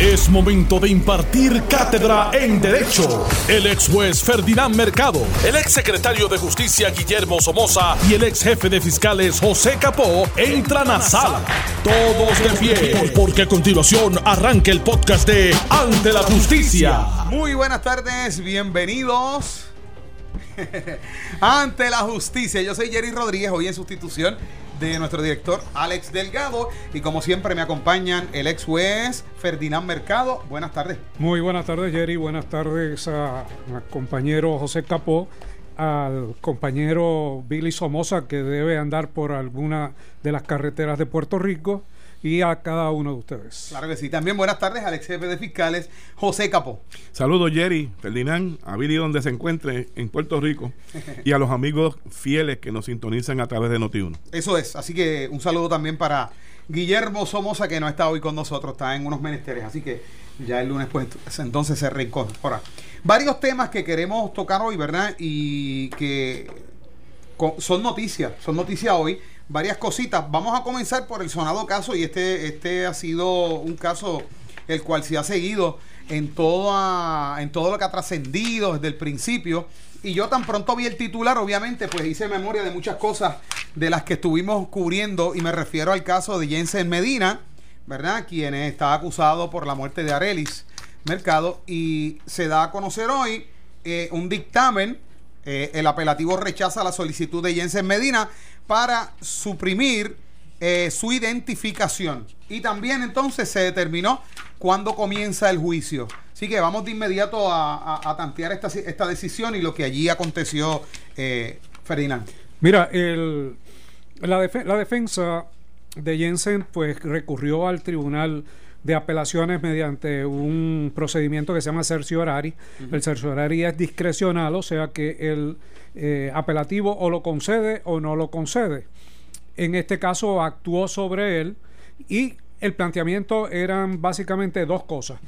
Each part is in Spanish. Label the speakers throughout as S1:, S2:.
S1: Es momento de impartir cátedra en Derecho. El ex juez Ferdinand Mercado, el ex secretario de Justicia Guillermo Somoza y el ex jefe de fiscales José Capó entran a sala. Todos de pie, porque a continuación arranca el podcast de Ante la Justicia.
S2: Muy buenas tardes, bienvenidos. Ante la justicia, yo soy Jerry Rodríguez, hoy en sustitución de nuestro director Alex Delgado y como siempre me acompañan el ex juez Ferdinand Mercado. Buenas tardes.
S3: Muy buenas tardes Jerry, buenas tardes a, compañero José Capó, al compañero Billy Somoza que debe andar por alguna de las carreteras de Puerto Rico y a cada uno de ustedes.
S2: Claro que sí. También buenas tardes al ex jefe de fiscales, José Capó.
S4: Saludos, Jerry, Ferdinand, a Billy donde se encuentre en Puerto Rico y a los amigos fieles que nos sintonizan a través de Noti1.
S2: Eso es. Así que un saludo también para Guillermo Somoza, que no está hoy con nosotros, está en unos menesteres. Así que ya el lunes, pues entonces se reincorpora. Varios temas que queremos tocar hoy, ¿verdad? Y que son noticias, son noticias hoy varias cositas. Vamos a comenzar por el sonado caso y este, este ha sido un caso el cual se ha seguido en, toda, en todo lo que ha trascendido desde el principio. Y yo tan pronto vi el titular, obviamente, pues hice memoria de muchas cosas de las que estuvimos cubriendo y me refiero al caso de Jensen Medina, ¿verdad? Quien está acusado por la muerte de Arelis Mercado y se da a conocer hoy eh, un dictamen. Eh, el apelativo rechaza la solicitud de Jensen Medina para suprimir eh, su identificación. Y también entonces se determinó cuándo comienza el juicio. Así que vamos de inmediato a, tantear esta, esta, decisión y lo que allí aconteció, eh, Ferdinand.
S3: Mira, el, la, la defensa de Jensen pues recurrió al tribunal de apelaciones mediante un procedimiento que se llama cerciorari. El cerciorari es discrecional, o sea que el eh, apelativo o lo concede o no lo concede. En este caso actuó sobre él y el planteamiento eran básicamente dos cosas.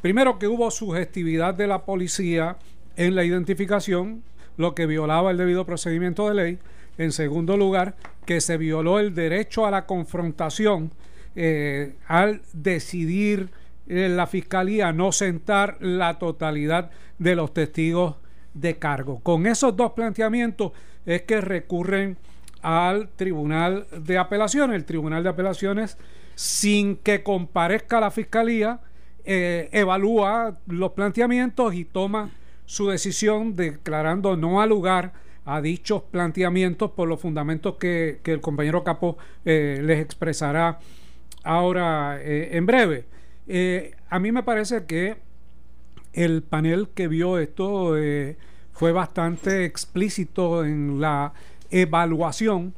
S3: Primero que hubo sugestividad de la policía en la identificación, lo que violaba el debido procedimiento de ley. En segundo lugar, que se violó el derecho a la confrontación eh, al decidir eh, la fiscalía no sentar la totalidad de los testigos de cargo. Con esos dos planteamientos es que recurren al Tribunal de Apelaciones. El Tribunal de Apelaciones, sin que comparezca la fiscalía, eh, evalúa los planteamientos y toma su decisión declarando no al lugar a dichos planteamientos por los fundamentos que, el compañero Capo les expresará Ahora, eh, en breve, eh, a mí me parece que el panel que vio esto eh, fue bastante explícito en la evaluación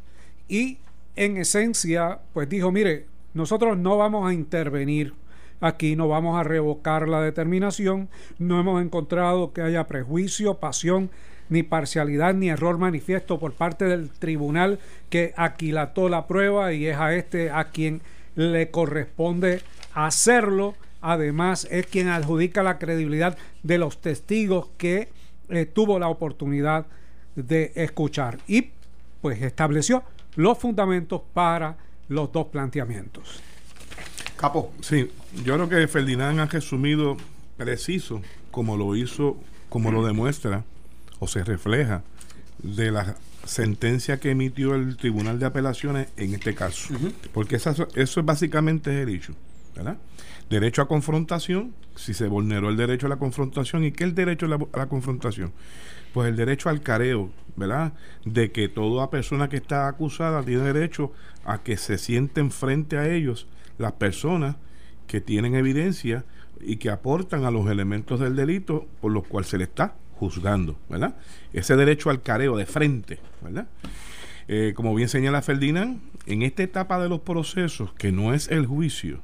S3: y en esencia, pues dijo, mire, nosotros no vamos a intervenir aquí, no vamos a revocar la determinación, no hemos encontrado que haya prejuicio, pasión, ni parcialidad, ni error manifiesto por parte del tribunal que aquilató la prueba y es a este a quien le corresponde hacerlo. Además, es quien adjudica la credibilidad de los testigos que eh, tuvo la oportunidad de escuchar. Y pues estableció los fundamentos para los dos planteamientos.
S4: Capo. Sí, yo creo que Ferdinand ha resumido preciso como lo hizo, como lo demuestra o se refleja de la sentencia que emitió el Tribunal de Apelaciones en este caso. Porque eso, eso es básicamente el hecho, ¿verdad? Derecho a confrontación, si se vulneró el derecho a la confrontación, ¿y qué es el derecho a la, confrontación? Pues el derecho al careo, ¿verdad? De que toda persona que está acusada tiene derecho a que se sienten frente a ellos las personas que tienen evidencia y que aportan a los elementos del delito por los cuales se le está juzgando, ¿verdad? Ese derecho al careo de frente, ¿verdad? Eh, como bien señala Ferdinand, en esta etapa de los procesos, que no es el juicio,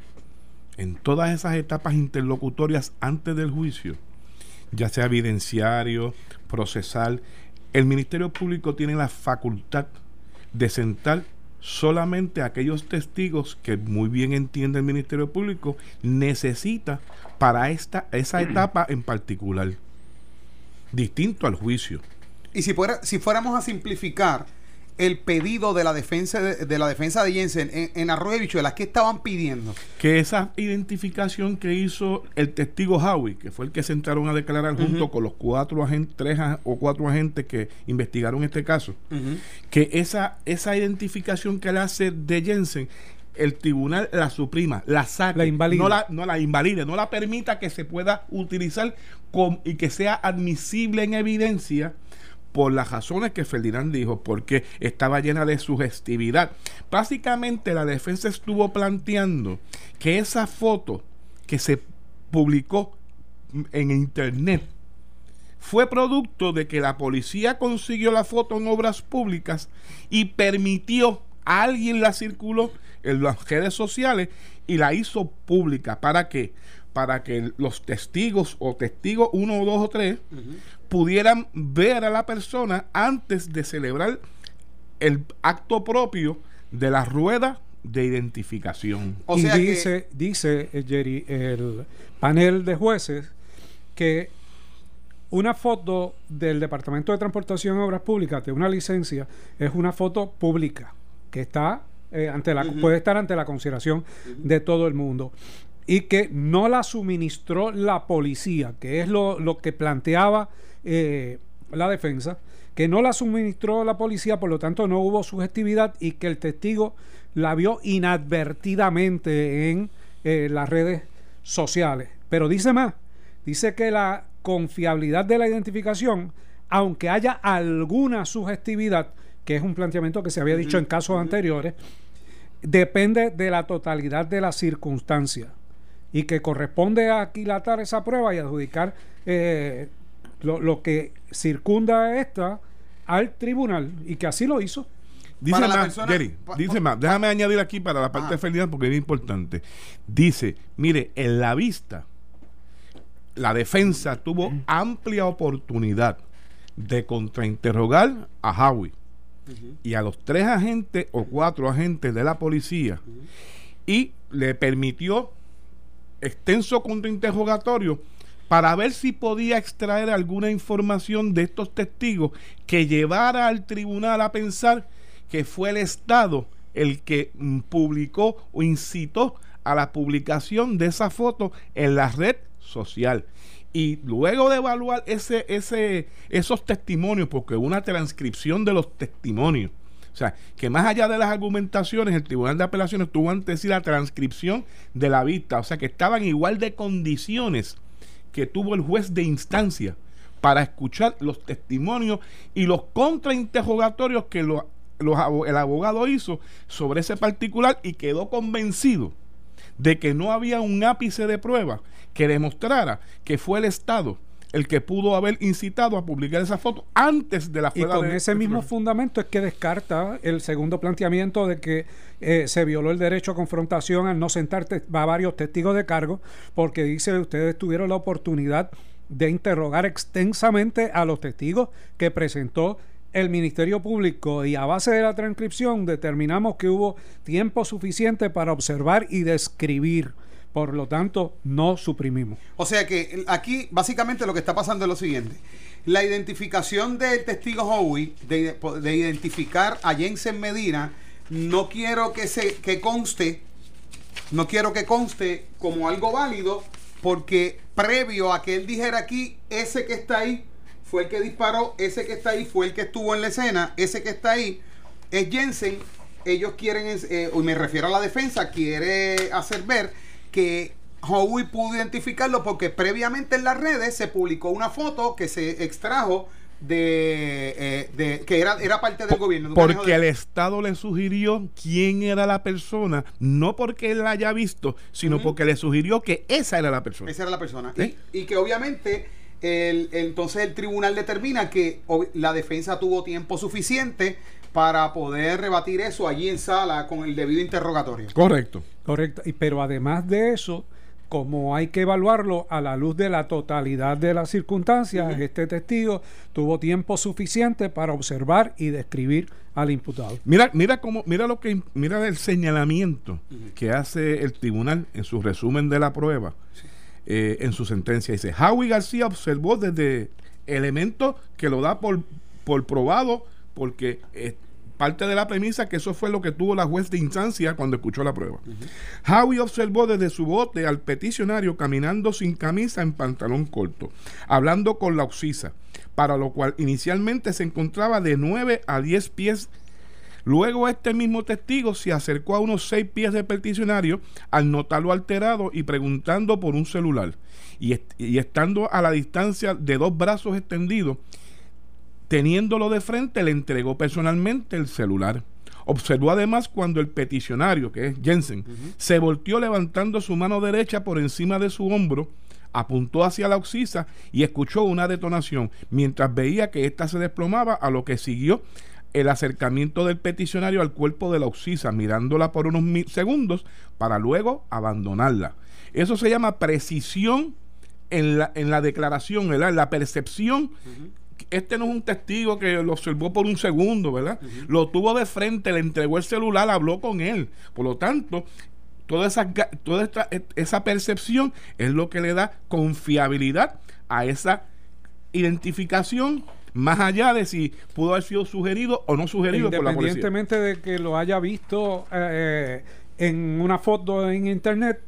S4: en todas esas etapas interlocutorias antes del juicio, ya sea evidenciario, procesal, el Ministerio Público tiene la facultad de sentar solamente aquellos testigos que muy bien entiende el Ministerio Público necesita para esta esa etapa en particular distinto al juicio.
S2: Y si, fuera, si fuéramos a simplificar, el pedido de la defensa de, la defensa de Jensen en, en Arroyo de Bichuelas? ¿Qué estaban pidiendo?
S4: Que esa identificación que hizo el testigo Howie, que fue el que se entraron a declarar junto con los cuatro agentes, tres o cuatro agentes que investigaron este caso, que esa, esa identificación que le hace de Jensen el tribunal la suprima, la saque,
S3: la invalide.
S4: No, la, no la invalide, no la permita que se pueda utilizar y que sea admisible en evidencia por las razones que Ferdinand dijo, porque estaba llena de sugestividad. Básicamente la defensa estuvo planteando que esa foto que se publicó en internet fue producto de que la policía consiguió la foto en obras públicas y permitió a alguien la circuló en las redes sociales y la hizo pública. ¿Para qué? Para que los testigos o testigos uno, dos o tres pudieran ver a la persona antes de celebrar el acto propio de la rueda de identificación.
S3: O y dice, dice eh, Jerry, el panel de jueces que una foto del Departamento de Transportación y Obras Públicas de una licencia es una foto pública que está eh, ante la, puede estar ante la consideración de todo el mundo y que no la suministró la policía, que es lo, lo que planteaba eh, la defensa, que no la suministró la policía, por lo tanto no hubo sugestividad y que el testigo la vio inadvertidamente en eh, las redes sociales. Pero dice más, dice que la confiabilidad de la identificación, aunque haya alguna sugestividad, que es un planteamiento que se había dicho en casos anteriores, depende de la totalidad de las circunstancias y que corresponde aquilatar esa prueba y adjudicar eh, lo, que circunda esta al tribunal y que así lo hizo.
S4: Dice más, Jerry, dice más, déjame añadir aquí para la parte de Ferdinand porque es importante. Dice, mire, en la vista, la defensa tuvo amplia oportunidad de contrainterrogar a Howie y a los tres agentes o cuatro agentes de la policía y le permitió extenso contrainterrogatorio para ver si podía extraer alguna información de estos testigos que llevara al tribunal a pensar que fue el Estado el que mm, publicó o incitó a la publicación de esa foto en la red social. Y luego de evaluar ese, ese, esos testimonios, porque una transcripción de los testimonios, o sea, que más allá de las argumentaciones, el Tribunal de Apelaciones tuvo antes la transcripción de la vista, o sea, que estaban igual de condiciones que tuvo el juez de instancia para escuchar los testimonios y los contrainterrogatorios que el abogado hizo sobre ese particular y quedó convencido de que no había un ápice de prueba que demostrara que fue el Estado el que pudo haber incitado a publicar esa foto antes de la
S3: Y con ese mismo fundamento es que descarta el segundo planteamiento de que eh, se violó el derecho a confrontación al no sentar a varios testigos de cargo, porque dice ustedes tuvieron la oportunidad de interrogar extensamente a los testigos que presentó el Ministerio Público y a base de la transcripción determinamos que hubo tiempo suficiente para observar y describir. Por lo tanto, no suprimimos.
S2: O sea que aquí básicamente lo que está pasando es lo siguiente. La identificación del testigo Howie, de, de identificar a Jensen Medina, no quiero que se que conste, no quiero que conste como algo válido, porque previo a que él dijera aquí, ese que está ahí fue el que disparó, ese que está ahí fue el que estuvo en la escena, ese que está ahí es Jensen. Ellos quieren, eh, me refiero a la defensa, quiere hacer ver que Howie pudo identificarlo porque previamente en las redes se publicó una foto que se extrajo de, eh, de, que era, era parte del gobierno.
S4: Porque el Estado le sugirió quién era la persona, no porque él la haya visto, sino porque le sugirió que esa era la persona.
S2: Esa era la persona. y, que obviamente el, entonces el tribunal determina que la defensa tuvo tiempo suficiente para poder rebatir eso allí en sala con el debido interrogatorio.
S3: Correcto. Correcto. Y, pero además de eso, como hay que evaluarlo a la luz de la totalidad de las circunstancias, este testigo tuvo tiempo suficiente para observar y describir al imputado.
S4: Mira, mira cómo, mira lo que, mira el señalamiento que hace el tribunal en su resumen de la prueba. Eh, en su sentencia. Dice, Howie García observó desde elementos que lo da por, por probado porque eh, parte de la premisa que eso fue lo que tuvo la juez de instancia cuando escuchó la prueba. Howie observó desde su bote al peticionario caminando sin camisa en pantalón corto, hablando con la oxisa, para lo cual inicialmente se encontraba de 9 a 10 pies Luego este mismo testigo se acercó a unos seis pies del peticionario al notarlo alterado y preguntando por un celular. Y, y, estando a la distancia de dos brazos extendidos, Teniéndolo de frente, le entregó personalmente el celular. Observó además cuando el peticionario, que es Jensen, se volteó levantando su mano derecha por encima de su hombro, apuntó hacia la oxisa y escuchó una detonación, mientras veía que ésta se desplomaba, a lo que siguió el acercamiento del peticionario al cuerpo de la oxisa, mirándola por unos segundos para luego abandonarla. Eso se llama precisión en la, en la declaración, ¿verdad? la percepción este no es un testigo que lo observó por un segundo, ¿verdad? Lo tuvo de frente, le entregó el celular, habló con él. Por lo tanto, toda esa, toda esta, e, esa percepción es lo que le da confiabilidad a esa identificación más allá de si pudo haber sido sugerido o no sugerido por la policía.
S3: Independientemente de que lo haya visto eh, en una foto en internet,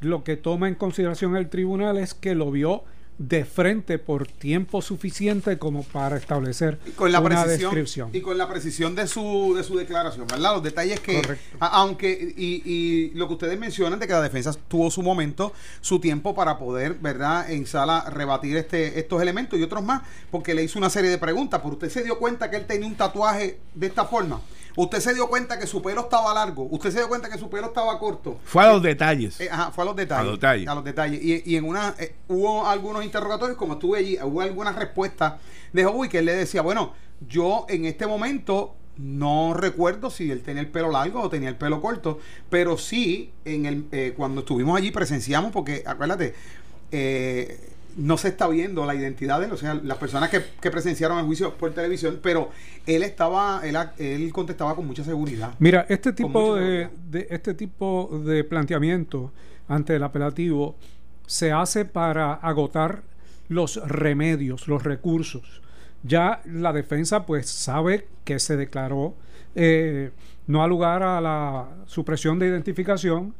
S3: lo que toma en consideración el tribunal es que lo vio de frente por tiempo suficiente como para establecer
S2: con la
S3: una
S2: precisión,
S3: descripción.
S2: Y con la precisión de su, de su declaración, ¿verdad? Los detalles que, aunque, y, y, lo que ustedes mencionan de que la defensa tuvo su momento, su tiempo para poder, ¿verdad? En sala rebatir este, estos elementos y otros más, porque le hizo una serie de preguntas, pero usted se dio cuenta que él tenía un tatuaje de esta forma. Usted se dio cuenta que su pelo estaba largo. Usted se dio cuenta que su pelo estaba corto.
S4: Fue a los detalles.
S2: Eh, ajá, fue a los detalles.
S4: A los detalles.
S2: A los detalles. Y, y en una, eh, hubo algunos interrogatorios, como estuve allí, hubo algunas respuestas de Howie que él le decía, bueno, yo en este momento no recuerdo si él tenía el pelo largo o tenía el pelo corto, pero sí, en el, eh, cuando estuvimos allí presenciamos, porque acuérdate, eh, no se está viendo la identidad de él, o sea, las personas que, presenciaron el juicio por televisión, pero él estaba, él, él contestaba con mucha seguridad.
S3: Mira, este tipo de, este tipo de planteamiento ante el apelativo se hace para agotar los remedios, los recursos. Ya la defensa pues sabe que se declaró eh, no ha lugar a la supresión de identificación,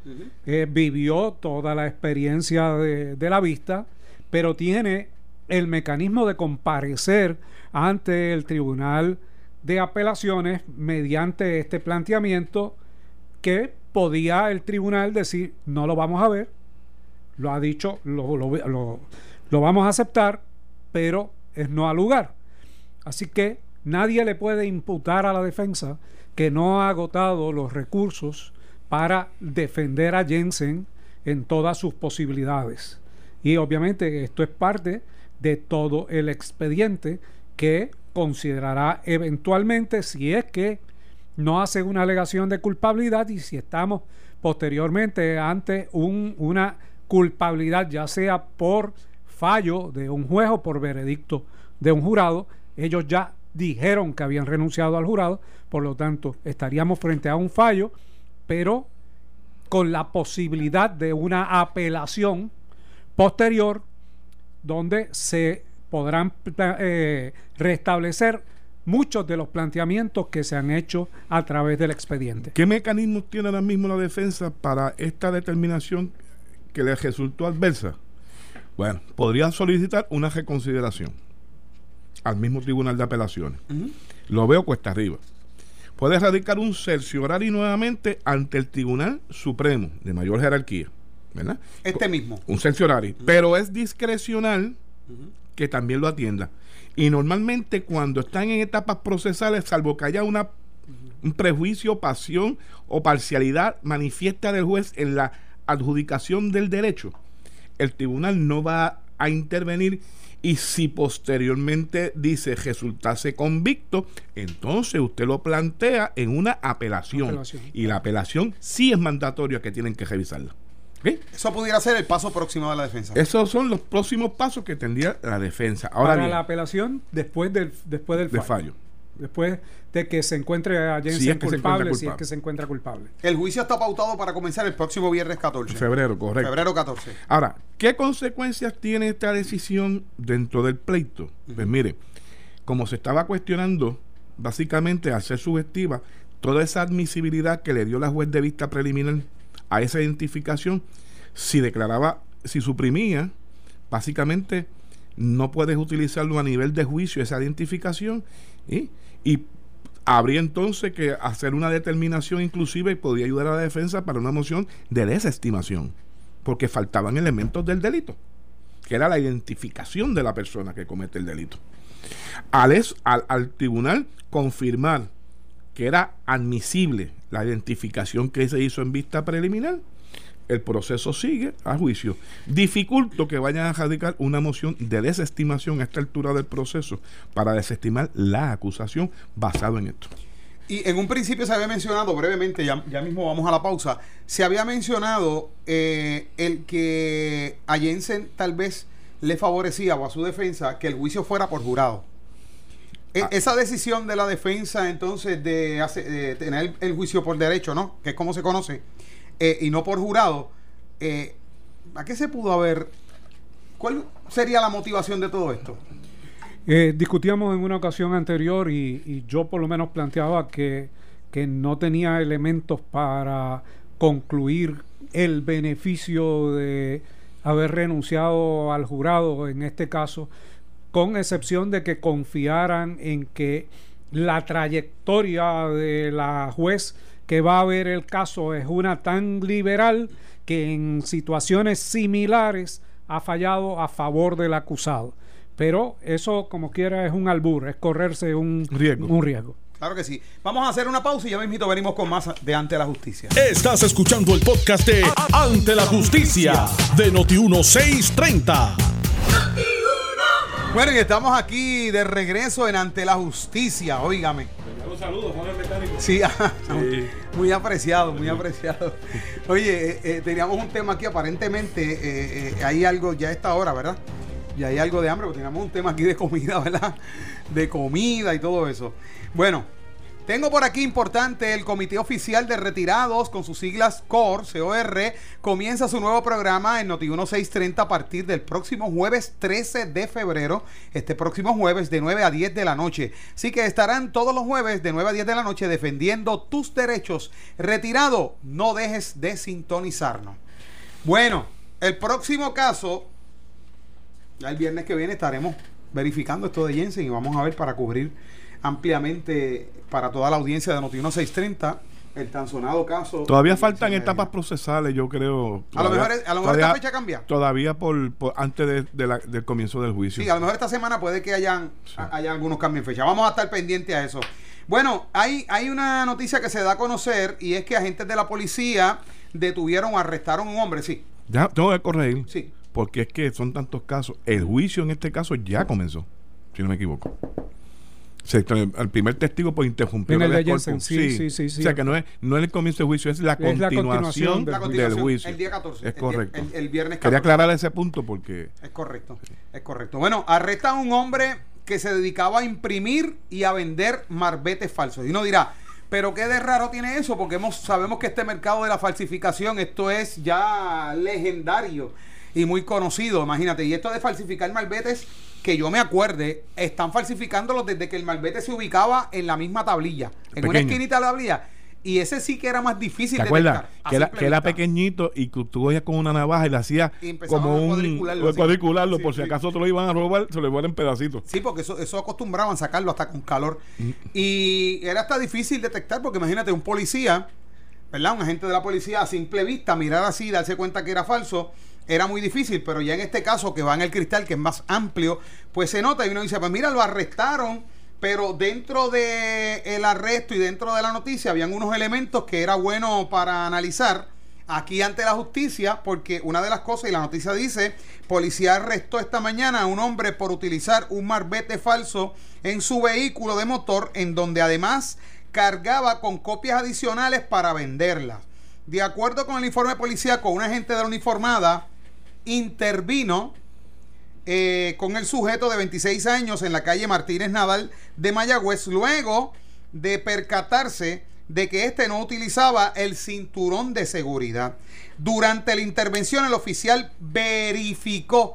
S3: eh, vivió toda la experiencia de, de la vista, pero tiene el mecanismo de comparecer ante el Tribunal de Apelaciones mediante este planteamiento que podía el tribunal decir no lo vamos a ver, lo ha dicho, lo, lo, vamos a aceptar, pero es no al lugar. Así que nadie le puede imputar a la defensa que no ha agotado los recursos para defender a Jensen en todas sus posibilidades. Y obviamente esto es parte de todo el expediente que considerará eventualmente si es que no hace una alegación de culpabilidad y si estamos posteriormente ante un, una culpabilidad, ya sea por fallo de un juez o por veredicto de un jurado, ellos ya dijeron que habían renunciado al jurado, por lo tanto estaríamos frente a un fallo, pero con la posibilidad de una apelación posterior donde se podrán eh, restablecer muchos de los planteamientos que se han hecho a través del expediente.
S4: ¿Qué mecanismos tiene ahora mismo la defensa para esta determinación que le resultó adversa? Bueno, podrían solicitar una reconsideración al mismo Tribunal de Apelaciones. Lo veo cuesta arriba. Puede radicar un cerciorario nuevamente ante el Tribunal Supremo de mayor jerarquía ¿verdad?
S2: Este mismo.
S4: Un horario. Pero es discrecional que también lo atienda. Y normalmente cuando están en etapas procesales, salvo que haya una, un prejuicio, pasión o parcialidad manifiesta del juez en la adjudicación del derecho, el tribunal no va a intervenir y si posteriormente dice resultase convicto, entonces usted lo plantea en una apelación. Y la apelación sí es mandatoria que tienen que revisarla.
S2: Eso pudiera ser el paso próximo de la defensa.
S4: Esos son los próximos pasos que tendría la defensa.
S3: Ahora Para la apelación después del, después del fallo. Después de que se encuentre a Jensen culpable, si es que se encuentra culpable.
S2: El juicio está pautado para comenzar el próximo viernes 14.
S4: Febrero, correcto.
S2: Febrero 14.
S4: Ahora, ¿qué consecuencias tiene esta decisión dentro del pleito? Pues mire, como se estaba cuestionando básicamente, al ser subjetiva, toda esa admisibilidad que le dio la juez de vista preliminar a esa identificación, si declaraba, si suprimía, básicamente no puedes utilizarlo a nivel de juicio esa identificación y, y habría entonces que hacer una determinación inclusive y podría ayudar a la defensa para una moción de desestimación, porque faltaban elementos del delito, que era la identificación de la persona que comete el delito. Al, al, al tribunal confirmar que era admisible la identificación que se hizo en vista preliminar, el proceso sigue a juicio. Dificulto que vayan a radicar una moción de desestimación a esta altura del proceso para desestimar la acusación basado en esto.
S2: Y en un principio se había mencionado brevemente, ya, ya mismo vamos a la pausa, se había mencionado eh, el que a Jensen tal vez le favorecía o a su defensa que el juicio fuera por jurado. E, ah. Esa decisión de la defensa entonces de, de tener el juicio por derecho, ¿no? Que es como se conoce eh, y no por jurado, eh, ¿a qué se pudo haber? ¿Cuál sería la motivación de todo esto?
S3: Eh, discutíamos en una ocasión anterior y, yo por lo menos planteaba que, que, no tenía elementos para concluir el beneficio de haber renunciado al jurado en este caso, con excepción de que confiaran en que la trayectoria de la juez que va a ver el caso es una tan liberal que en situaciones similares ha fallado a favor del acusado. Pero eso, como quiera, es un albur, es correrse un riesgo. Un riesgo.
S2: Claro que sí. Vamos a hacer una pausa y ya mismo venimos con más de Ante la Justicia.
S1: Estás escuchando el podcast de Ante la Justicia de Noti1630.
S2: Bueno, y estamos aquí de regreso en Ante la Justicia, óigame. Saludos, Mecánico. Sí, muy apreciado, muy apreciado. Oye, eh, eh, teníamos un tema aquí, aparentemente eh, hay algo ya a esta hora, ¿verdad? Y hay algo de hambre, porque teníamos un tema aquí de comida, ¿verdad? De comida y todo eso. Bueno, tengo por aquí importante, el Comité Oficial de Retirados, con sus siglas COR, COR, comienza su nuevo programa en Noti 1630 a partir del próximo jueves 13 de febrero, este próximo jueves de 9 a 10 de la noche. Así que estarán todos los jueves de 9 a 10 de la noche defendiendo tus derechos. Retirado, no dejes de sintonizarnos. Bueno, el próximo caso, ya el viernes que viene estaremos verificando esto de Jensen y vamos a ver para cubrir ampliamente para toda la audiencia de Noti 630 el tan sonado caso.
S4: Todavía faltan etapas procesales, yo creo.
S2: a lo mejor, a lo mejor esta fecha cambia.
S4: Todavía por, antes de, del comienzo del juicio.
S2: Sí, a lo mejor esta semana puede que hayan, algunos cambios en fecha. Vamos a estar pendientes a eso. Bueno, hay, hay una noticia que se da a conocer y es que agentes de la policía detuvieron o arrestaron a un hombre, sí.
S4: Ya, tengo que corregir. Sí. Porque es que son tantos casos. El juicio en este caso ya comenzó, si no me equivoco el primer testigo por interrumpir
S3: el sí, sí, sí, sí,
S4: O sea que no es, no es el comienzo del juicio, es la, continuación, del, juicio.
S2: El día 14.
S4: Es correcto.
S2: El, viernes 14.
S4: Quería aclarar ese punto porque...
S2: Es correcto, es correcto. Bueno, arresta a un hombre que se dedicaba a imprimir y a vender marbetes falsos. Y uno dirá, pero qué de raro tiene eso, porque hemos, sabemos que este mercado de la falsificación, esto es ya legendario y muy conocido, imagínate. Y esto de falsificar malbetes que yo me acuerde, están falsificándolos desde que el malvete se ubicaba en la misma tablilla, en una esquinita de la tablilla. Y ese sí que era más difícil
S4: de detectar. Que era, que era pequeñito y que tú cogías con una navaja y le hacías como un cuadricularlo, por si acaso te lo iban a robar, se lo iban en pedacitos.
S2: Sí, porque eso, eso acostumbraban sacarlo hasta con calor. Mm. Y era hasta difícil detectar, porque imagínate, un policía, ¿verdad? Un agente de la policía a simple vista, mirar así, darse cuenta que era falso era muy difícil, pero ya en este caso que va en el cristal, que es más amplio, pues se nota y uno dice, pues mira, lo arrestaron, pero dentro del el arresto y dentro de la noticia habían unos elementos que era bueno para analizar aquí ante la justicia, porque una de las cosas, y la noticia dice, policía arrestó esta mañana a un hombre por utilizar un marbete falso en su vehículo de motor, en donde además cargaba con copias adicionales para venderlas. De acuerdo con el informe policíaco, un agente de la uniformada intervino eh, con el sujeto de 26 años en la calle Martínez Nadal de Mayagüez luego de percatarse de que éste no utilizaba el cinturón de seguridad. Durante la intervención el oficial verificó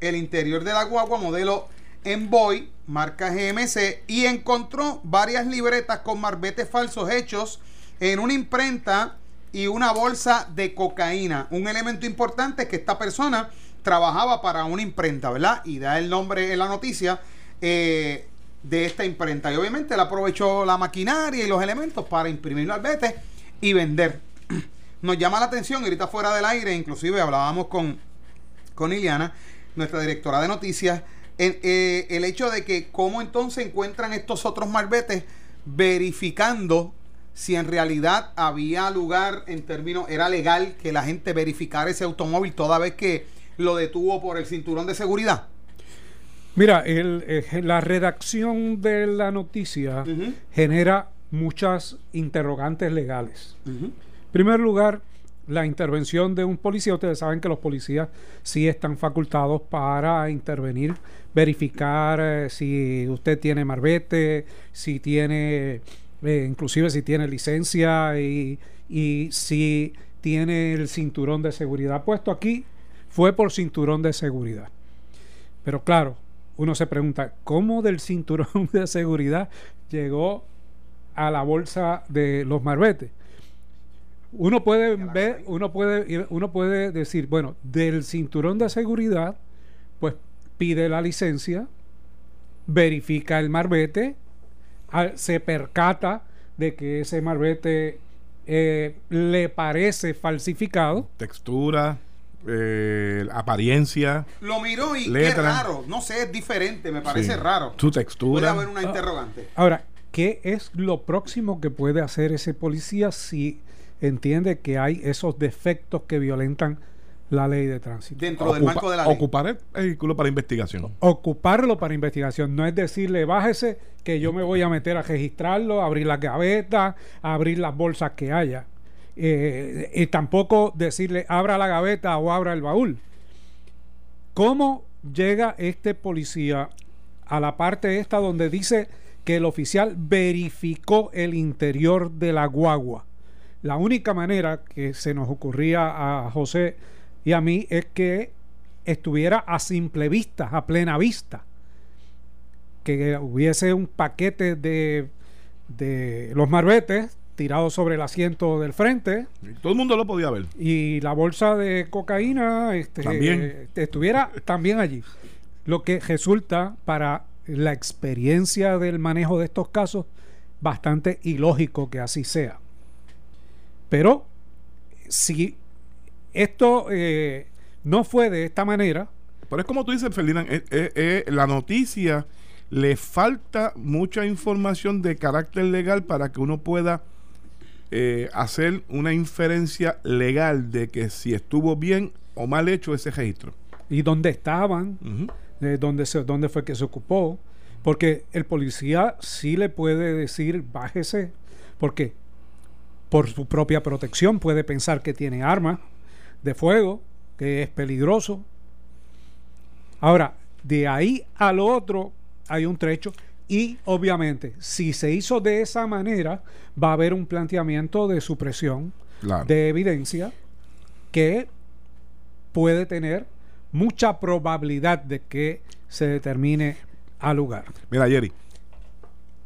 S2: el interior de la guagua modelo en Boy, marca GMC, y encontró varias libretas con marbetes falsos hechos en una imprenta y una bolsa de cocaína. Un elemento importante es que esta persona trabajaba para una imprenta, ¿verdad? Y da el nombre en la noticia eh, de esta imprenta. Y obviamente él aprovechó la maquinaria y los elementos para imprimir marbetes y vender. Nos llama la atención, ahorita fuera del aire, inclusive hablábamos con, con Iliana, nuestra directora de noticias, eh, el hecho de que cómo entonces encuentran estos otros malbetes verificando si en realidad había lugar en términos, era legal que la gente verificara ese automóvil toda vez que lo detuvo por el cinturón de seguridad.
S3: Mira, el, eh, la redacción de la noticia genera muchas interrogantes legales. En primer lugar, la intervención de un policía. Ustedes saben que los policías sí están facultados para intervenir, verificar eh, si usted tiene marbete, si tiene, eh, inclusive si tiene licencia y, y si tiene el cinturón de seguridad puesto aquí, fue por cinturón de seguridad. Pero claro, uno se pregunta, ¿cómo del cinturón de seguridad llegó a la bolsa de los marbetes? Uno puede ver, uno puede, uno puede decir, bueno, del cinturón de seguridad, pues pide la licencia, verifica el marbete, se percata de que ese marbete eh, le parece falsificado.
S4: Textura, eh, apariencia.
S2: Lo miró y qué raro, no sé, es diferente, me parece raro.
S4: Su textura.
S2: Puede haber una interrogante.
S3: Ahora, ¿qué es lo próximo que puede hacer ese policía si entiende que hay esos defectos que violentan la ley de tránsito.
S2: Dentro del marco de la ley.
S4: Ocupar el vehículo para investigación.
S3: Ocuparlo para investigación. No es decirle, bájese que yo me voy a meter a registrarlo, abrir la gaveta, abrir las bolsas que haya. Eh, y tampoco decirle, abra la gaveta o abra el baúl. ¿Cómo llega este policía a la parte esta donde dice que el oficial verificó el interior de la guagua? La única manera que se nos ocurría a José y a mí es que estuviera a simple vista, a plena vista. Que hubiese un paquete de, de los marbetes tirado sobre el asiento del frente.
S4: todo el mundo lo podía ver.
S3: Y la bolsa de cocaína este, ¿También? estuviera también allí. Lo que resulta para la experiencia del manejo de estos casos bastante ilógico que así sea. Pero si esto eh, no fue de esta manera.
S4: Pero es como tú dices, Ferdinand, eh, eh, la noticia le falta mucha información de carácter legal para que uno pueda hacer una inferencia legal de que si estuvo bien o mal hecho ese registro.
S3: Y dónde estaban, dónde, se, dónde fue que se ocupó. Porque el policía sí le puede decir, bájese. Porque por su propia protección, puede pensar que tiene armas de fuego, que es peligroso. Ahora, de ahí al otro hay un trecho y obviamente si se hizo de esa manera va a haber un planteamiento de supresión de evidencia que puede tener mucha probabilidad de que se determine al lugar.
S4: Mira, Jerry,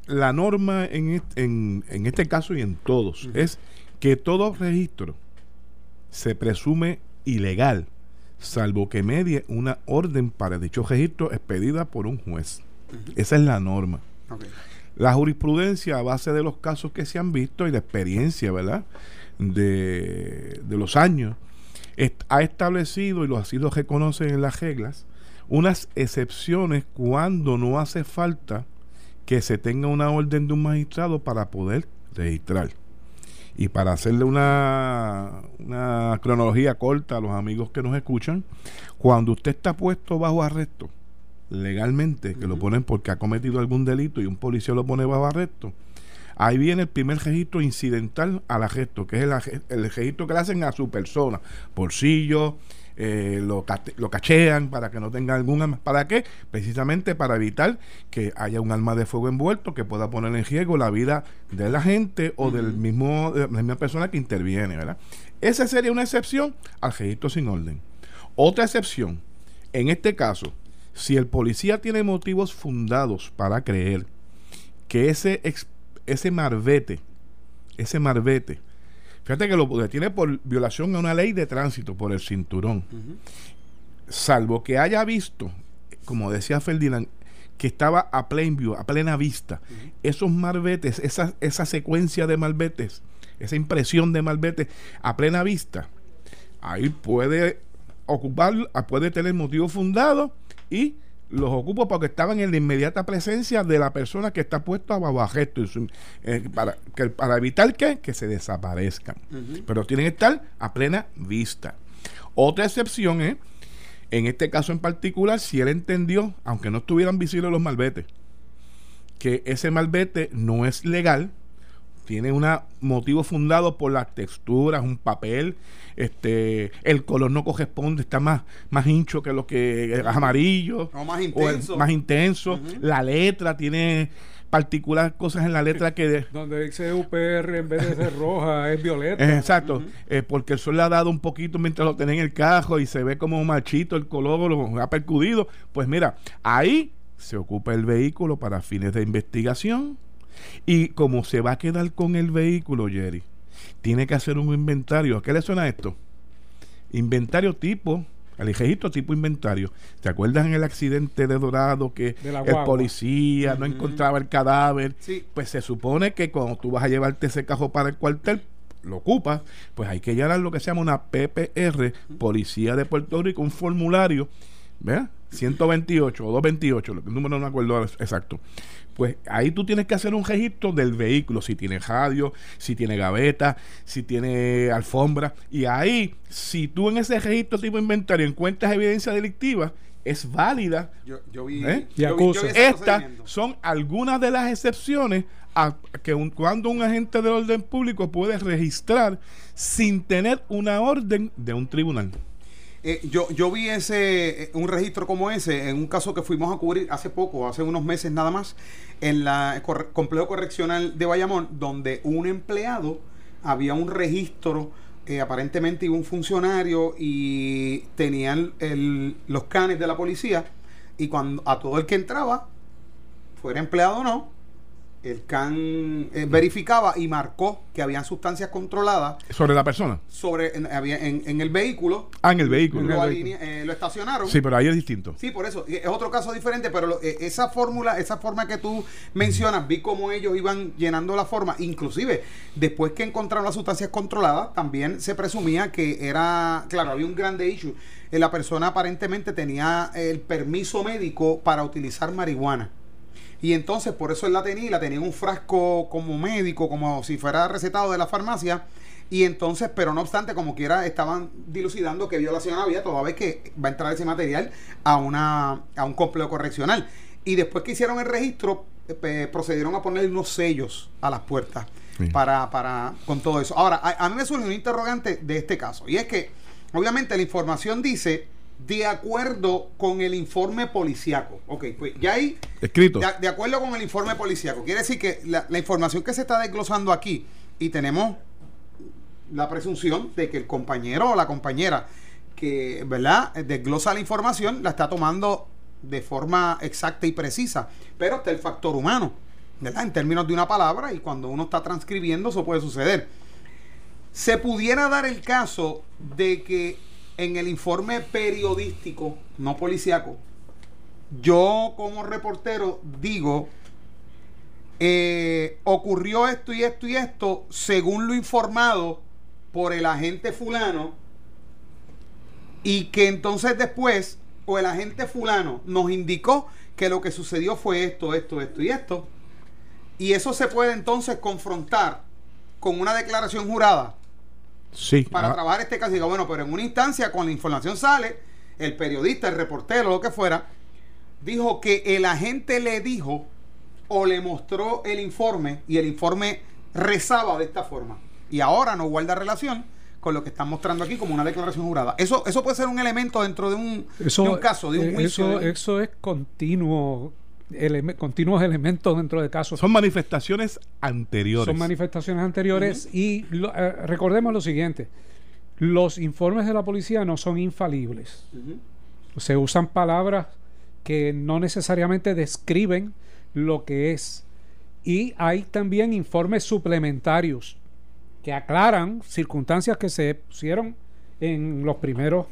S4: la norma en, en, este caso y en todos es que todo registro se presume ilegal, salvo que medie una orden para dicho registro expedida por un juez. Esa es la norma. La jurisprudencia, a base de los casos que se han visto y de experiencia, ¿verdad? De, de los años, ha establecido, y lo así lo reconocen en las reglas, unas excepciones cuando no hace falta que se tenga una orden de un magistrado para poder registrar. Y para hacerle una, una cronología corta a los amigos que nos escuchan, cuando usted está puesto bajo arresto, legalmente, que lo ponen porque ha cometido algún delito y un policía lo pone bajo arresto, ahí viene el primer registro incidental al arresto, que es el, el registro que le hacen a su persona, bolsillo, eh, lo, lo, cachean para que no tenga algún arma. ¿Para qué? Precisamente para evitar que haya un arma de fuego envuelto que pueda poner en riesgo la vida de la gente o del mismo, de la misma persona que interviene, ¿verdad? Esa sería una excepción al registro sin orden. Otra excepción, en este caso, Si el policía tiene motivos fundados para creer que ese, ese marbete, ese marbete, fíjate que lo detiene por violación a una ley de tránsito, por el cinturón, salvo que haya visto, como decía Ferdinand, que estaba a plain view, a plena vista, esos marbetes, esa, esa secuencia de marbetes, esa impresión de malbetes a plena vista, ahí puede ocupar, puede tener motivo fundado y los ocupo porque estaban en la inmediata presencia de la persona que está puesto a gesto eh, para, que, para evitar que, que se desaparezcan. Pero tienen que estar a plena vista. Otra excepción es, en este caso en particular, si él entendió, aunque no estuvieran visibles los malbetes, que ese malvete no es legal, tiene un motivo fundado por las texturas, un papel, este, el color no corresponde, está más, más hincho que lo que es amarillo,
S2: más intenso,
S4: más intenso. la letra tiene particulares cosas en la letra que
S3: donde dice UPR en vez de ser roja es violeta.
S4: Exacto. Eh, porque el sol le ha dado un poquito mientras lo tenía en el cajo y se ve como machito el color lo ha percudido. Pues mira ahí se ocupa el vehículo para fines de investigación y como se va a quedar con el vehículo, Jerry, tiene que hacer un inventario. ¿A qué le suena esto? Inventario tipo, el registro tipo inventario. ¿Te acuerdas en el accidente de Dorado que el policía no encontraba el cadáver? Pues se supone que cuando tú vas a llevarte ese cajo para el cuartel, lo ocupas, pues hay que llenar lo que se llama una PPR, Policía de Puerto Rico, un formulario, ¿verdad? 128 o 228, el número no me acuerdo exacto pues ahí tú tienes que hacer un registro del vehículo, si tiene radio, si tiene gaveta, si tiene alfombra. Y ahí, si tú en ese registro tipo inventario encuentras evidencia delictiva, es válida.
S2: Yo, vi,
S4: ¿eh? Estas son algunas de las excepciones a que cuando un agente del orden público puede registrar sin tener una orden de un tribunal.
S2: Eh, yo, yo vi ese, eh, un registro como ese en un caso que fuimos a cubrir hace poco, hace unos meses nada más, en la complejo correccional de Bayamón, donde un empleado había un registro, eh, aparentemente iba un funcionario y tenían los canes de la policía y cuando a todo el que entraba, fuera empleado o no, el CAN eh, verificaba y marcó que habían sustancias controladas.
S4: ¿Sobre la persona?
S2: Sobre, en, en, el vehículo.
S4: Ah, en el vehículo.
S2: Lo, eh, lo, estacionaron.
S4: Sí, pero ahí es distinto.
S2: Sí, por eso. Es otro caso diferente, pero eh, esa fórmula, esa forma que tú mencionas, vi cómo ellos iban llenando la forma. Inclusive, después que encontraron las sustancias controladas, también se presumía que era, claro, había un grande issue. La persona aparentemente tenía el permiso médico para utilizar marihuana. Y entonces por eso él la tenía, la tenía en un frasco como médico, como si fuera recetado de la farmacia. Y entonces, pero no obstante, como quiera, estaban dilucidando que violación había, toda vez que va a entrar ese material a, una, a un complejo correccional. Y después que hicieron el registro, eh, procedieron a poner unos sellos a las puertas para, para, con todo eso. Ahora, a, a mí me surge un interrogante de este caso. Y es que, obviamente, la información dice de acuerdo con el informe policiaco. Ok, pues ya hay...
S4: Escrito.
S2: De, acuerdo con el informe policiaco. Quiere decir que la, información que se está desglosando aquí y tenemos la presunción de que el compañero o la compañera que, ¿verdad?, desglosa la información, la está tomando de forma exacta y precisa. Pero está el factor humano, ¿verdad? En términos de una palabra y cuando uno está transcribiendo eso puede suceder. Se pudiera dar el caso de que en el informe periodístico, no policiaco, yo como reportero digo, eh, ocurrió esto y esto y esto, según lo informado por el agente fulano, y que entonces después, o el agente fulano nos indicó que lo que sucedió fue esto, esto, esto y esto, y eso se puede entonces confrontar con una declaración jurada para ah. trabajar este caso. Digo, bueno, pero en una instancia, cuando la información sale, el periodista, el reportero, lo que fuera, dijo que el agente le dijo o le mostró el informe y el informe rezaba de esta forma. Y ahora no guarda relación con lo que están mostrando aquí como una declaración jurada. Eso, eso puede ser un elemento dentro de un, caso, de un
S3: eh, juicio. Eso, eso es continuo continuos elementos dentro de casos.
S4: Son manifestaciones anteriores.
S3: Son manifestaciones anteriores y eh, recordemos lo siguiente, los informes de la policía no son infalibles. Se usan palabras que no necesariamente describen lo que es. Y hay también informes suplementarios que aclaran circunstancias que se pusieron en los primeros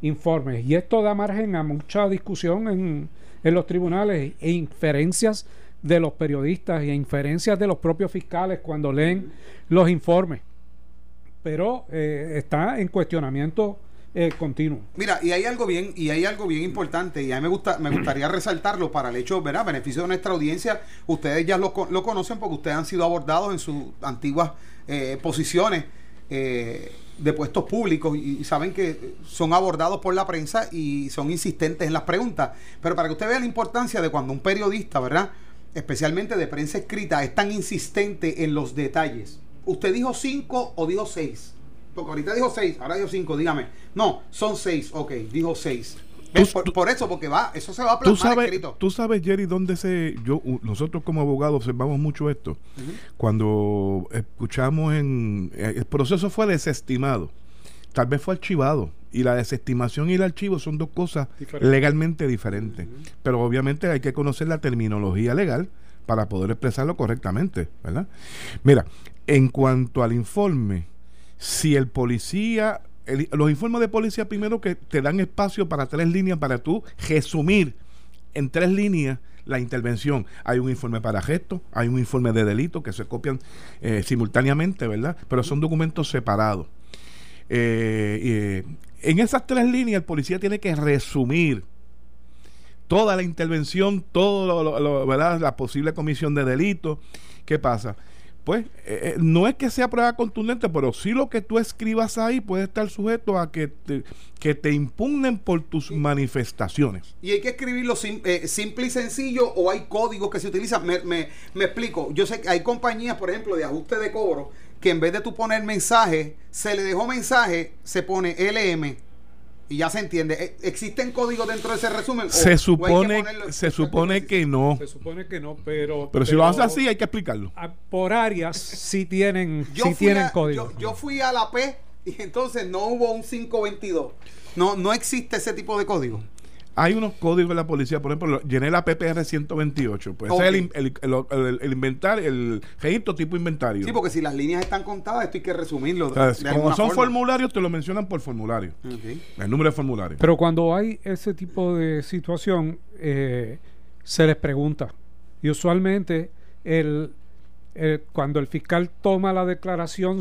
S3: informes. Y esto da margen a mucha discusión en, en los tribunales e inferencias de los periodistas e inferencias de los propios fiscales cuando leen los informes. Pero eh, está en cuestionamiento eh, continuo.
S2: Mira, y hay algo bien, y hay algo bien importante, y a mí me gusta, me gustaría resaltarlo para el hecho, ¿verdad? Beneficio de nuestra audiencia, ustedes ya lo, lo conocen porque ustedes han sido abordados en sus antiguas eh, posiciones de puestos públicos y, saben que son abordados por la prensa y son insistentes en las preguntas. Pero para que usted vea la importancia de cuando un periodista, ¿verdad? especialmente de prensa escrita, es tan insistente en los detalles. ¿Usted dijo cinco o dijo seis? Porque ahorita dijo seis, ahora dijo cinco, dígame. No, son seis, ok, dijo seis. Por, eso, porque va, eso se va a plasmar
S4: ¿tú sabes, escrito. Tú sabes, Jerry, dónde se. yo Nosotros como abogados observamos mucho esto. Cuando escuchamos en. Eh, el proceso fue desestimado. Tal vez fue archivado y la desestimación y el archivo son dos cosas legalmente diferentes. Pero obviamente hay que conocer la terminología legal para poder expresarlo correctamente, ¿verdad? Mira, en cuanto al informe, si el policía, los informes de policía primero que te dan espacio para tres líneas para tú resumir en tres líneas la intervención. Hay un informe para gesto, hay un informe de delito que se copian eh, simultáneamente, ¿verdad? Pero son documentos separados. Eh, en esas tres líneas el policía tiene que resumir toda la intervención, todo lo, ¿verdad? la posible comisión de delito. ¿Qué pasa? Pues eh, eh, no es que sea prueba contundente, pero sí lo que tú escribas ahí puede estar sujeto a que te, que te impugnen por tus manifestaciones.
S2: Y hay que escribirlo eh, simple y sencillo o hay códigos que se utilizan. Me, me, me, explico. Yo sé que hay compañías, por ejemplo, de ajuste de cobro que en vez de tú poner mensaje, se le dejó mensaje, se pone LM y ya se entiende. ¿E-, ¿Existen códigos dentro de ese resumen?
S4: Se supone, se supone que no.
S3: Se supone que no, pero.
S4: Pero, si lo haces así, hay que explicarlo.
S3: Por áreas sí tienen, sí tienen código.
S2: Yo, fui a la P y entonces no hubo un 522. No, no existe ese tipo de código.
S4: Hay unos códigos de la policía, por ejemplo, llené la PPR 128, pues es el, el, el, inventario, el registro tipo inventario.
S2: Sí, porque si las líneas están contadas, esto hay que resumirlo.
S4: como son formularios, te lo mencionan por formulario. El número de formulario.
S3: Pero cuando hay ese tipo de situación, eh, se les pregunta. Y usualmente el, eh, cuando el fiscal toma la declaración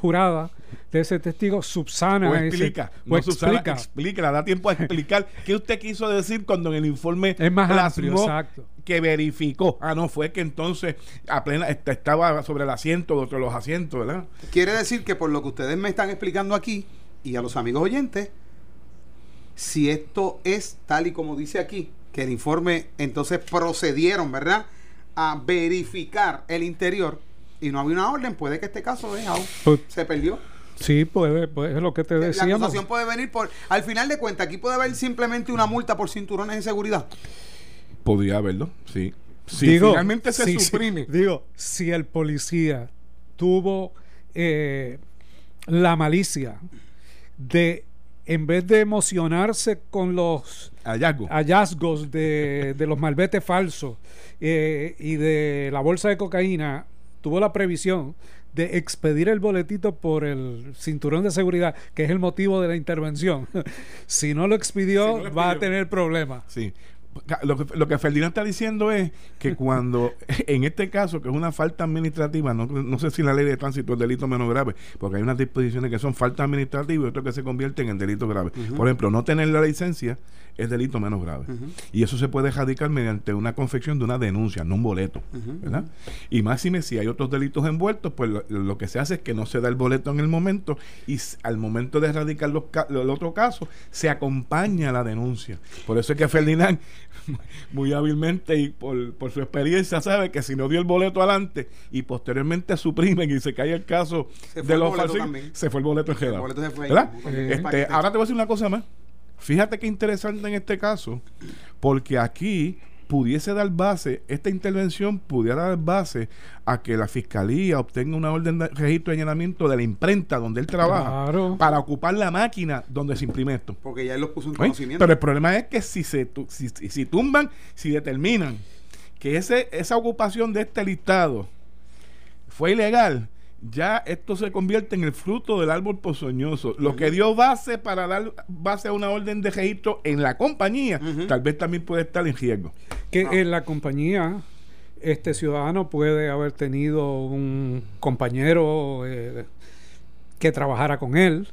S3: jurada de ese testigo, subsana.
S4: O explica. no explica. explica, da tiempo a explicar qué usted quiso decir cuando en el informe
S3: es más amplio, exacto.
S4: que verificó. Ah, no, fue que entonces a plena, estaba sobre el asiento, de otro los asientos, ¿verdad?
S2: Quiere decir que por lo que ustedes me están explicando aquí y a los amigos oyentes, si esto es tal y como dice aquí, que el informe entonces procedieron, ¿verdad? A verificar el interior y no había una orden, puede que este caso pues, se perdió.
S3: Sí, puede, pues es lo que te decía.
S2: La acusación puede venir por. Al final de cuentas, aquí puede haber simplemente una multa por cinturones de seguridad.
S4: Podría haberlo, sí.
S3: Si finalmente se suprime. digo, si el policía tuvo eh, la malicia de en vez de emocionarse con los hallazgos de, los malbetes falsos eh, y de la bolsa de cocaína, tuvo la previsión de expedir el boletito por el cinturón de seguridad, que es el motivo de la intervención. si no lo expidió, va a tener problemas.
S4: Sí, lo que, lo que Ferdinand está diciendo es que cuando, en este caso, que es una falta administrativa, no, no sé si la ley de tránsito es delito menos grave, porque hay unas disposiciones que son falta administrativa y otras que se convierten en delito grave. Por ejemplo, no tener la licencia es delito menos grave. Y eso se puede erradicar mediante una confección de una denuncia, no un boleto. ¿verdad? Y máxime, si hay otros delitos envueltos, pues lo, que se hace es que no se da el boleto en el momento y al momento de erradicar los, el otro caso, se acompaña la denuncia. Por eso es que Ferdinand muy hábilmente y por, su experiencia sabe que si no dio el boleto adelante y posteriormente suprimen y se cae el caso de los falsos, se fue el boleto en este, ahora te voy a decir una cosa más. Fíjate qué interesante en este caso, porque aquí pudiese dar base, esta intervención pudiera dar base a que la fiscalía obtenga una orden de registro de allanamiento de la imprenta donde él trabaja para ocupar la máquina donde se imprime esto.
S2: Porque ya él lo puso en conocimiento.
S4: Pero el problema es que si se si, si tumban, si determinan que ese, esa ocupación de este listado fue ilegal, ya esto se convierte en el fruto del árbol pozoñoso. Lo que dio base para dar base a una orden de registro en la compañía, tal vez también puede estar en riesgo.
S3: Que en la compañía este ciudadano puede haber tenido un compañero eh, que trabajara con él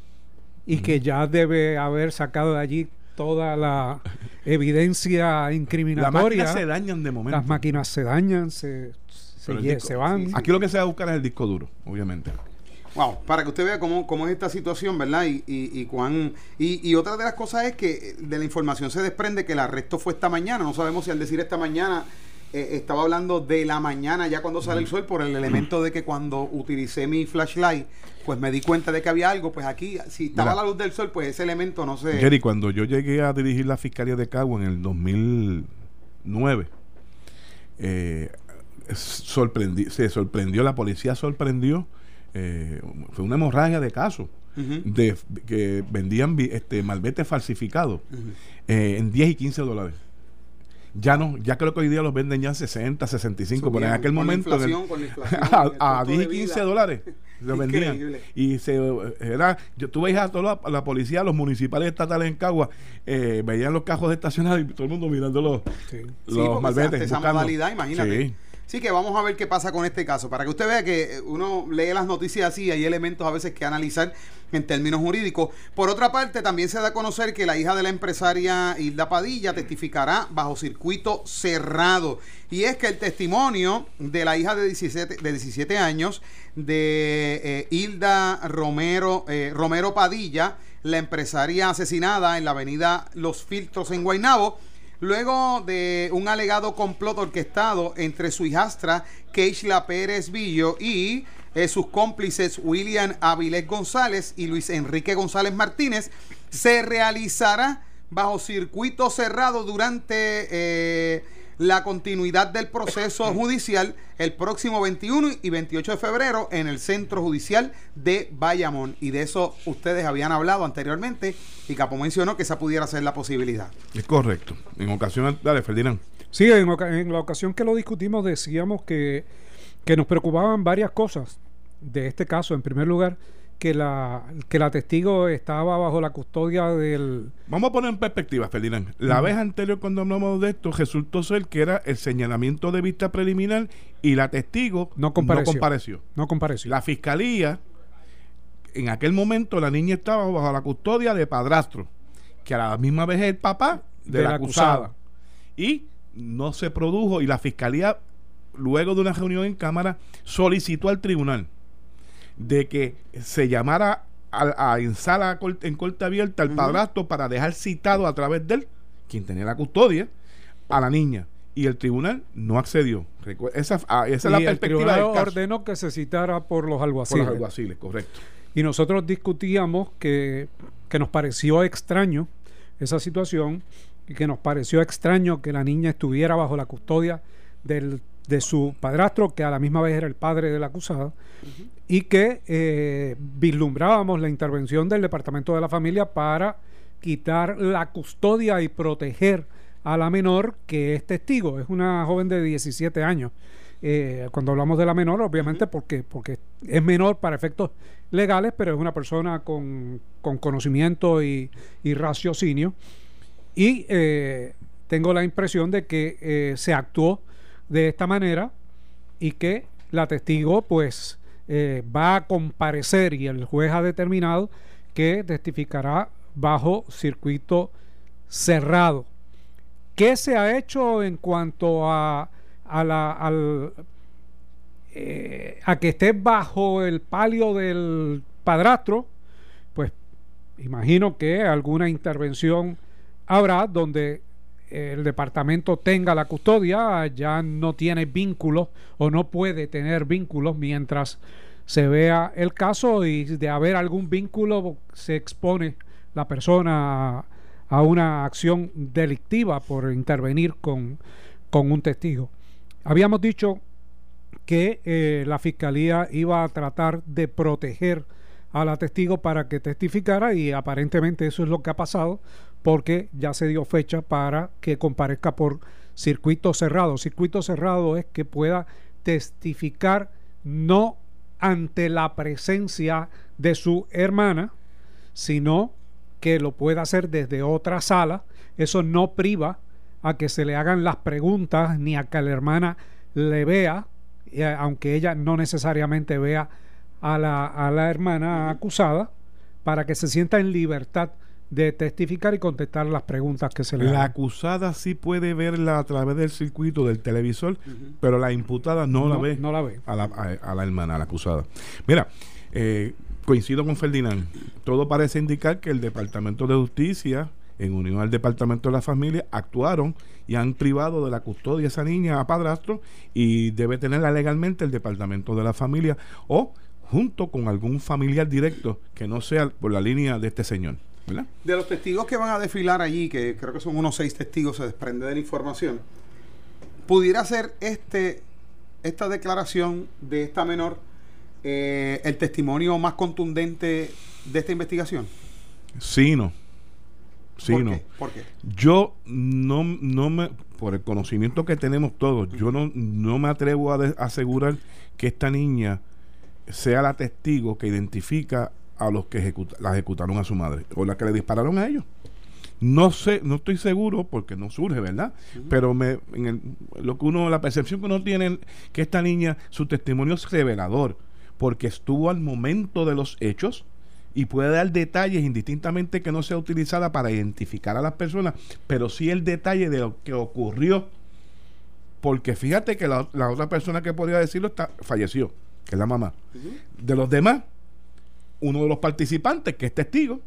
S3: y que ya debe haber sacado de allí toda la evidencia incriminatoria. Las máquinas
S4: se dañan de momento.
S3: Las máquinas se dañan, se, se, van.
S4: Aquí lo que se va a buscar es el disco duro, obviamente.
S2: Wow, para que usted vea cómo, cómo es esta situación, ¿verdad? Y, y, cuán. Y, otra de las cosas es que de la información se desprende que el arresto fue esta mañana. No sabemos si al decir esta mañana eh, estaba hablando de la mañana, ya cuando sale el sol, por el elemento de que cuando utilicé mi flashlight, pues me di cuenta de que había algo. Pues aquí, si estaba la luz del sol, pues ese elemento no se.
S4: Jerry, cuando yo llegué a dirigir la Fiscalía de Cagua en el 2009, eh, sorprendí, se sorprendió, la policía sorprendió, eh, fue una hemorragia de casos. de que vendían este malvete falsificado eh, en 10 y 15 dólares ya no, ya creo que hoy día los venden ya en 60, 65, pero en aquel momento a, 10 y 15 dólares lo vendían. Y se era, yo, tú veías a toda la, policía, los municipales estatales en Cagua, eh, veían los cajos estacionados y todo el mundo mirando los.
S2: Esa modalidad, imagínate. Sí, que vamos a ver qué pasa con este caso. Para que usted vea que uno lee las noticias así, hay elementos a veces que analizar en términos jurídicos. Por otra parte, también se da a conocer que la hija de la empresaria Hilda Padilla testificará bajo circuito cerrado. Y es que el testimonio de la hija de 17, de 17 años de eh, Hilda Romero, eh, Romero Padilla, la empresaria asesinada en la avenida Los Filtros en Guaynabo, luego de un alegado complot orquestado entre su hijastra Keishla Pérez Villo y eh, sus cómplices William Avilés González y Luis Enrique González Martínez, se realizará bajo circuito cerrado durante eh, la continuidad del proceso judicial el próximo 21 y 28 de febrero en el Centro Judicial de Bayamón. Y de eso ustedes habían hablado anteriormente y Capo mencionó que esa pudiera ser la posibilidad.
S4: Es correcto. En ocasión, dale, Ferdinand.
S3: Sí, en, en la ocasión que lo discutimos decíamos que, que nos preocupaban varias cosas de este caso. En primer lugar, que la, que la testigo estaba bajo la custodia del...
S4: Vamos a poner en perspectiva, Ferdinand. La vez anterior cuando hablamos de esto resultó ser que era el señalamiento de vista preliminar y la testigo
S3: no compareció.
S4: No compareció. La fiscalía, en aquel momento la niña estaba bajo la custodia de padrastro, que a la misma vez es el papá de, la, acusada. Y no se produjo y la fiscalía, luego de una reunión en cámara, solicitó al tribunal de que se llamara a, en sala en corte abierta al padrastro para dejar citado a través de él, quien tenía la custodia, a la niña. Y el tribunal no accedió. Esa, ah, esa es la perspectiva
S3: del ordenó que se citara por los alguaciles.
S4: Por los alguaciles, correcto.
S3: Y nosotros discutíamos que, que nos pareció extraño esa situación y que nos pareció extraño que la niña estuviera bajo la custodia del de su padrastro, que a la misma vez era el padre de la acusada, y que eh, vislumbrábamos la intervención del Departamento de la Familia para quitar la custodia y proteger a la menor que es testigo. Es una joven de 17 años. Eh, cuando hablamos de la menor, obviamente porque, porque es menor para efectos legales, pero es una persona con, conocimiento y, raciocinio. Y eh, tengo la impresión de que se actuó de esta manera y que la testigo pues eh, va a comparecer y el juez ha determinado que testificará bajo circuito cerrado. ¿Qué se ha hecho en cuanto a, a, la, al, eh, a que esté bajo el palio del padrastro? Pues imagino que alguna intervención habrá donde el departamento tenga la custodia, ya no tiene vínculos o no puede tener vínculos mientras se vea el caso y de haber algún vínculo se expone la persona a, una acción delictiva por intervenir con, con un testigo. Habíamos dicho que eh, la fiscalía iba a tratar de proteger a la testigo para que testificara y aparentemente eso es lo que ha pasado porque ya se dio fecha para que comparezca por circuito cerrado. Circuito cerrado es que pueda testificar no ante la presencia de su hermana, sino que lo pueda hacer desde otra sala. Eso no priva a que se le hagan las preguntas ni a que la hermana le vea, eh, aunque ella no necesariamente vea a la, a la hermana acusada, para que se sienta en libertad de testificar y contestar las preguntas que se le
S4: La acusada sí puede verla a través del circuito del televisor, pero la imputada no, la ve.
S3: No la ve.
S4: A la, a, la hermana, a la acusada. Mira, eh, coincido con Ferdinand. Todo parece indicar que el Departamento de Justicia, en unión al Departamento de la Familia, actuaron y han privado de la custodia a esa niña a padrastro y debe tenerla legalmente el Departamento de la Familia o junto con algún familiar directo que no sea por la línea de este señor.
S2: De los testigos que van a desfilar allí, que creo que son unos seis testigos, se desprende de la información, ¿pudiera ser este, esta declaración de esta menor eh, el testimonio más contundente de esta investigación?
S4: Sí, no. Sí,
S2: ¿Por
S4: no.
S2: Qué? ¿Por qué?
S4: Yo no, no me, por el conocimiento que tenemos todos, yo no, no me atrevo a asegurar que esta niña sea la testigo que identifica a los que la ejecutaron a su madre o la que le dispararon a ellos. No sé, no estoy seguro porque no surge, ¿verdad? Pero me, en lo que uno, la percepción que uno tiene que esta niña, su testimonio es revelador, porque estuvo al momento de los hechos y puede dar detalles indistintamente que no sea utilizada para identificar a las personas, pero sí el detalle de lo que ocurrió, porque fíjate que la, otra persona que podría decirlo está, falleció, que es la mamá. De los demás, uno de los participantes, que es testigo,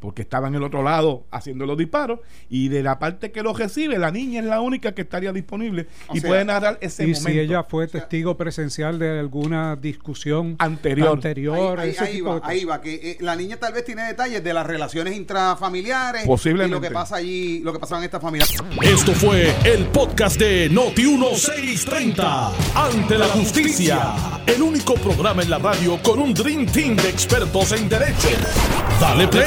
S4: porque estaba en el otro lado haciendo los disparos, y de la parte que lo recibe, la niña es la única que estaría disponible y puede narrar ese
S3: y
S4: momento.
S3: si ella fue testigo presencial de alguna discusión
S4: anterior,
S3: anterior
S2: ahí, ahí, va, ahí va, que eh, la niña tal vez tiene detalles de las relaciones intrafamiliares
S4: Posiblemente.
S2: y lo que pasa allí, lo que pasaba en esta familia.
S1: Esto fue el podcast de Noti 1630. Ante la justicia, el único programa en la radio con un dream team de expertos en derecho. Dale play